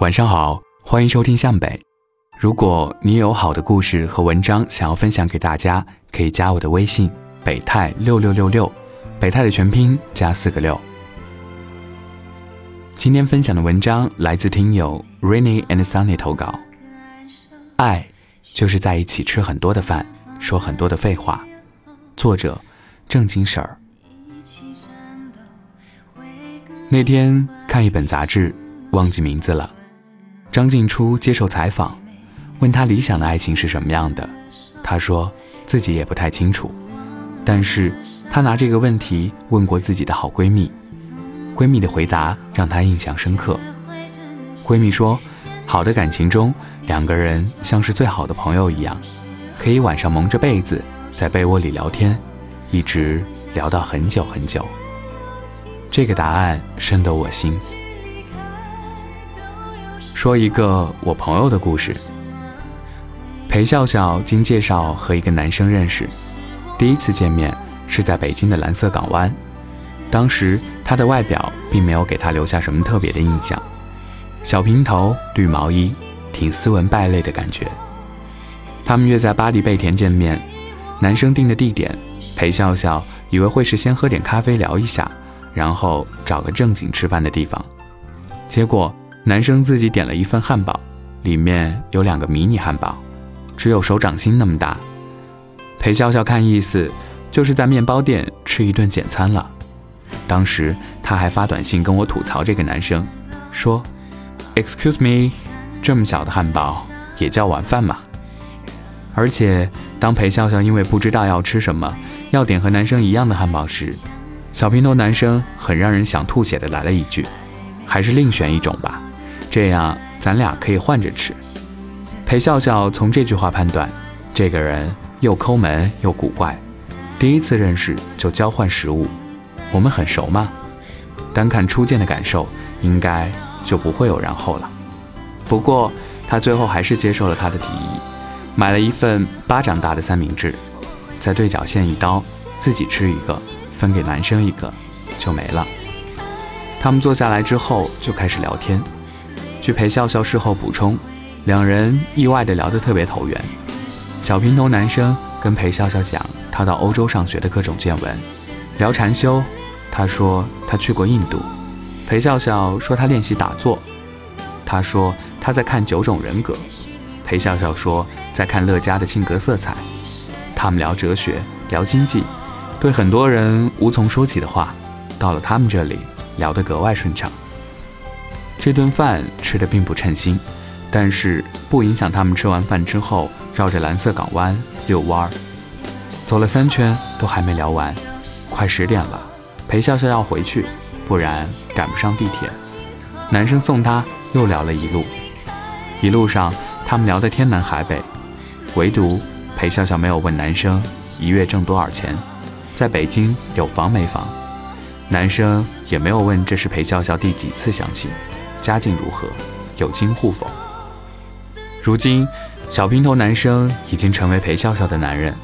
晚上好，欢迎收听向北。如果你有好的故事和文章想要分享给大家，可以加我的微信北泰六六六六，北泰的全拼加四个六。今天分享的文章来自听友 Rainy and Sunny 投稿。爱就是在一起吃很多的饭，说很多的废话。作者正经婶儿。那天看一本杂志，忘记名字了。张静初接受采访，问他理想的爱情是什么样的，他说自己也不太清楚，但是他拿这个问题问过自己的好闺蜜，闺蜜的回答让他印象深刻。闺蜜说，好的感情中，两个人像是最好的朋友一样，可以晚上蒙着被子在被窝里聊天，一直聊到很久很久。这个答案深得我心。说一个我朋友的故事。裴笑笑经介绍和一个男生认识，第一次见面是在北京的蓝色港湾。当时他的外表并没有给他留下什么特别的印象，小平头、绿毛衣，挺斯文败类的感觉。他们约在巴黎贝甜见面，男生定的地点，裴笑笑以为会是先喝点咖啡聊一下，然后找个正经吃饭的地方，结果。男生自己点了一份汉堡，里面有两个迷你汉堡，只有手掌心那么大。裴笑笑看意思，就是在面包店吃一顿简餐了。当时他还发短信跟我吐槽这个男生，说：“Excuse me，这么小的汉堡也叫晚饭吗？”而且当裴笑笑因为不知道要吃什么，要点和男生一样的汉堡时，小平头男生很让人想吐血的来了一句：“还是另选一种吧。”这样咱俩可以换着吃。裴笑笑从这句话判断，这个人又抠门又古怪。第一次认识就交换食物，我们很熟吗？单看初见的感受，应该就不会有然后了。不过他最后还是接受了他的提议，买了一份巴掌大的三明治，在对角线一刀，自己吃一个，分给男生一个，就没了。他们坐下来之后就开始聊天。据裴笑笑事后补充，两人意外的聊得特别投缘。小平头男生跟裴笑笑讲他到欧洲上学的各种见闻，聊禅修，他说他去过印度。裴笑笑说他练习打坐，他说他在看九种人格。裴笑笑说在看乐嘉的性格色彩。他们聊哲学，聊经济，对很多人无从说起的话，到了他们这里聊得格外顺畅。这顿饭吃的并不称心，但是不影响他们吃完饭之后绕着蓝色港湾遛弯儿。走了三圈都还没聊完，快十点了，裴笑笑要回去，不然赶不上地铁。男生送她，又聊了一路。一路上他们聊得天南海北，唯独裴笑笑没有问男生一月挣多少钱，在北京有房没房。男生也没有问这是裴笑笑第几次相亲。家境如何？有金户否？如今，小平头男生已经成为裴笑笑的男人，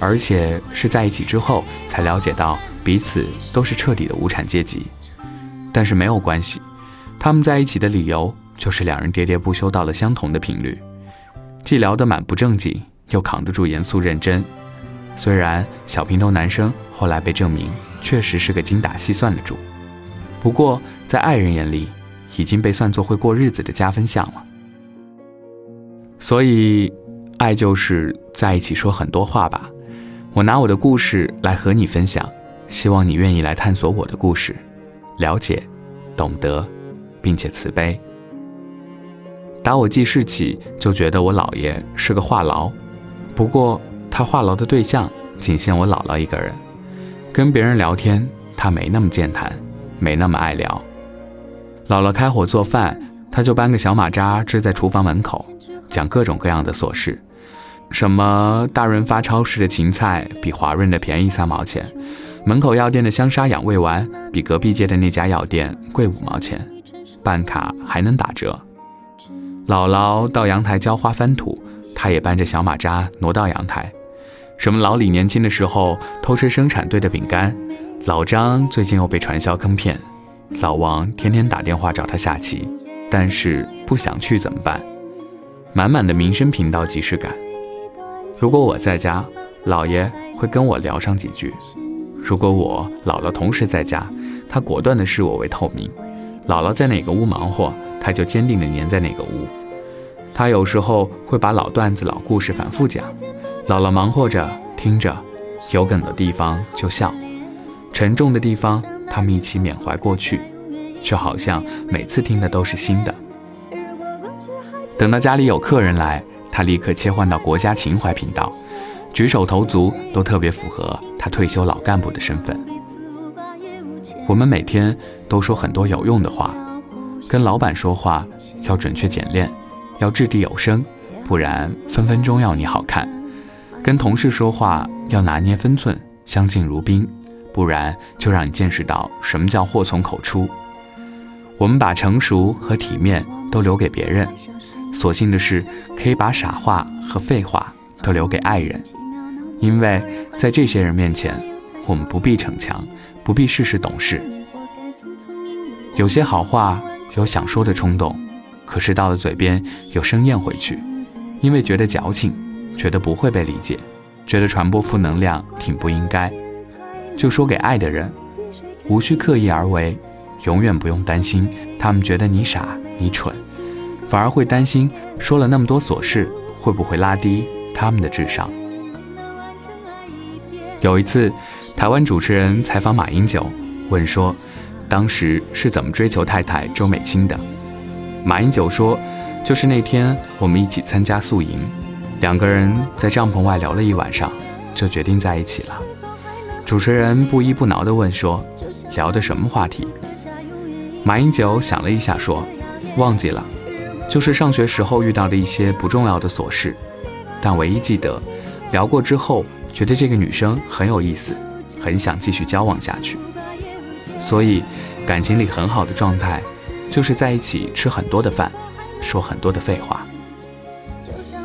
而且是在一起之后才了解到彼此都是彻底的无产阶级。但是没有关系，他们在一起的理由就是两人喋喋不休到了相同的频率，既聊得满不正经，又扛得住严肃认真。虽然小平头男生后来被证明确实是个精打细算的主，不过在爱人眼里。已经被算作会过日子的加分项了，所以，爱就是在一起说很多话吧。我拿我的故事来和你分享，希望你愿意来探索我的故事，了解、懂得，并且慈悲。打我记事起就觉得我姥爷是个话痨，不过他话痨的对象仅限我姥姥一个人，跟别人聊天他没那么健谈，没那么爱聊。姥姥开火做饭，他就搬个小马扎支在厨房门口，讲各种各样的琐事，什么大润发超市的芹菜比华润的便宜三毛钱，门口药店的香砂养胃丸比隔壁街的那家药店贵五毛钱，办卡还能打折。姥姥到阳台浇花翻土，他也搬着小马扎挪到阳台。什么老李年轻的时候偷吃生产队的饼干，老张最近又被传销坑骗。老王天天打电话找他下棋，但是不想去怎么办？满满的民生频道即视感。如果我在家，姥爷会跟我聊上几句；如果我姥姥同时在家，他果断地视我为透明。姥姥在哪个屋忙活，他就坚定地黏在哪个屋。他有时候会把老段子、老故事反复讲，姥姥忙活着听着，有梗的地方就笑，沉重的地方他们一起缅怀过去，却好像每次听的都是新的。等到家里有客人来，他立刻切换到国家情怀频道，举手投足都特别符合他退休老干部的身份。我们每天都说很多有用的话，跟老板说话要准确简练。要掷地有声，不然分分钟要你好看；跟同事说话要拿捏分寸，相敬如宾，不然就让你见识到什么叫祸从口出。我们把成熟和体面都留给别人，所幸的是可以把傻话和废话都留给爱人，因为在这些人面前，我们不必逞强，不必事事懂事。有些好话有想说的冲动。可是到了嘴边又生咽回去，因为觉得矫情，觉得不会被理解，觉得传播负能量挺不应该，就说给爱的人，无需刻意而为，永远不用担心他们觉得你傻你蠢，反而会担心说了那么多琐事会不会拉低他们的智商。有一次，台湾主持人采访马英九，问说，当时是怎么追求太太周美青的？马英九说：“就是那天我们一起参加宿营，两个人在帐篷外聊了一晚上，就决定在一起了。”主持人不依不挠地问说：“聊的什么话题？”马英九想了一下说：“忘记了，就是上学时候遇到的一些不重要的琐事，但唯一记得，聊过之后觉得这个女生很有意思，很想继续交往下去。所以，感情里很好的状态。”就是在一起吃很多的饭，说很多的废话。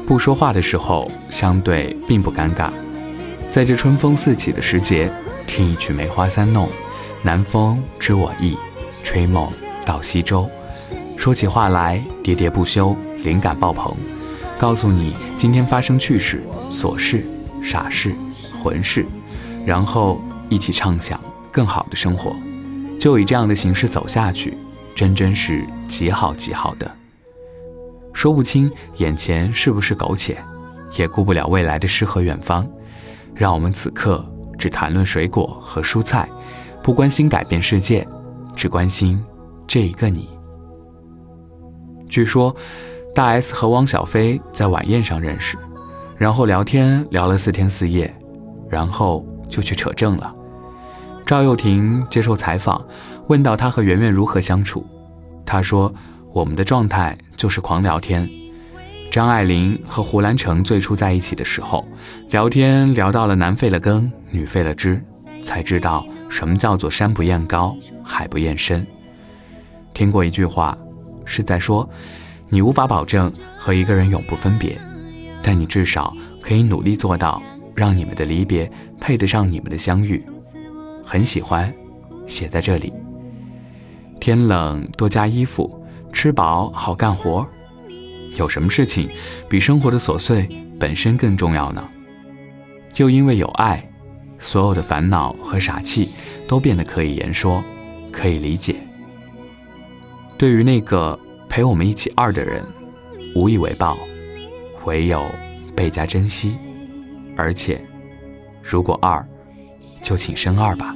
不说话的时候，相对并不尴尬。在这春风四起的时节，听一曲《梅花三弄》，南风知我意，吹梦到西洲。说起话来喋喋不休，灵感爆棚，告诉你今天发生趣事、琐事、傻事、混事，然后一起畅想更好的生活。就以这样的形式走下去。真真是极好极好的，说不清眼前是不是苟且，也顾不了未来的诗和远方。让我们此刻只谈论水果和蔬菜，不关心改变世界，只关心这一个你。据说，大 S 和汪小菲在晚宴上认识，然后聊天聊了四天四夜，然后就去扯证了。赵又廷接受采访。问到他和圆圆如何相处，他说：“我们的状态就是狂聊天。”张爱玲和胡兰成最初在一起的时候，聊天聊到了男废了根，女废了枝，才知道什么叫做山不厌高，海不厌深。听过一句话，是在说，你无法保证和一个人永不分别，但你至少可以努力做到，让你们的离别配得上你们的相遇。很喜欢，写在这里。天冷多加衣服，吃饱好干活。有什么事情比生活的琐碎本身更重要呢？又因为有爱，所有的烦恼和傻气都变得可以言说，可以理解。对于那个陪我们一起二的人，无以为报，唯有倍加珍惜。而且，如果二，就请生二吧。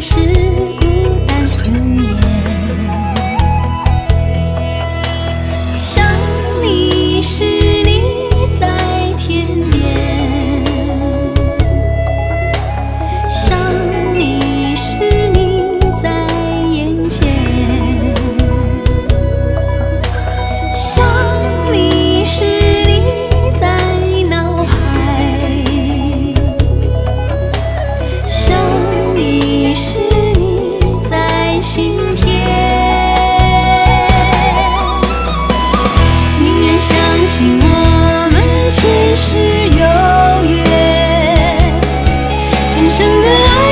开始。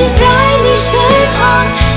是在你身旁。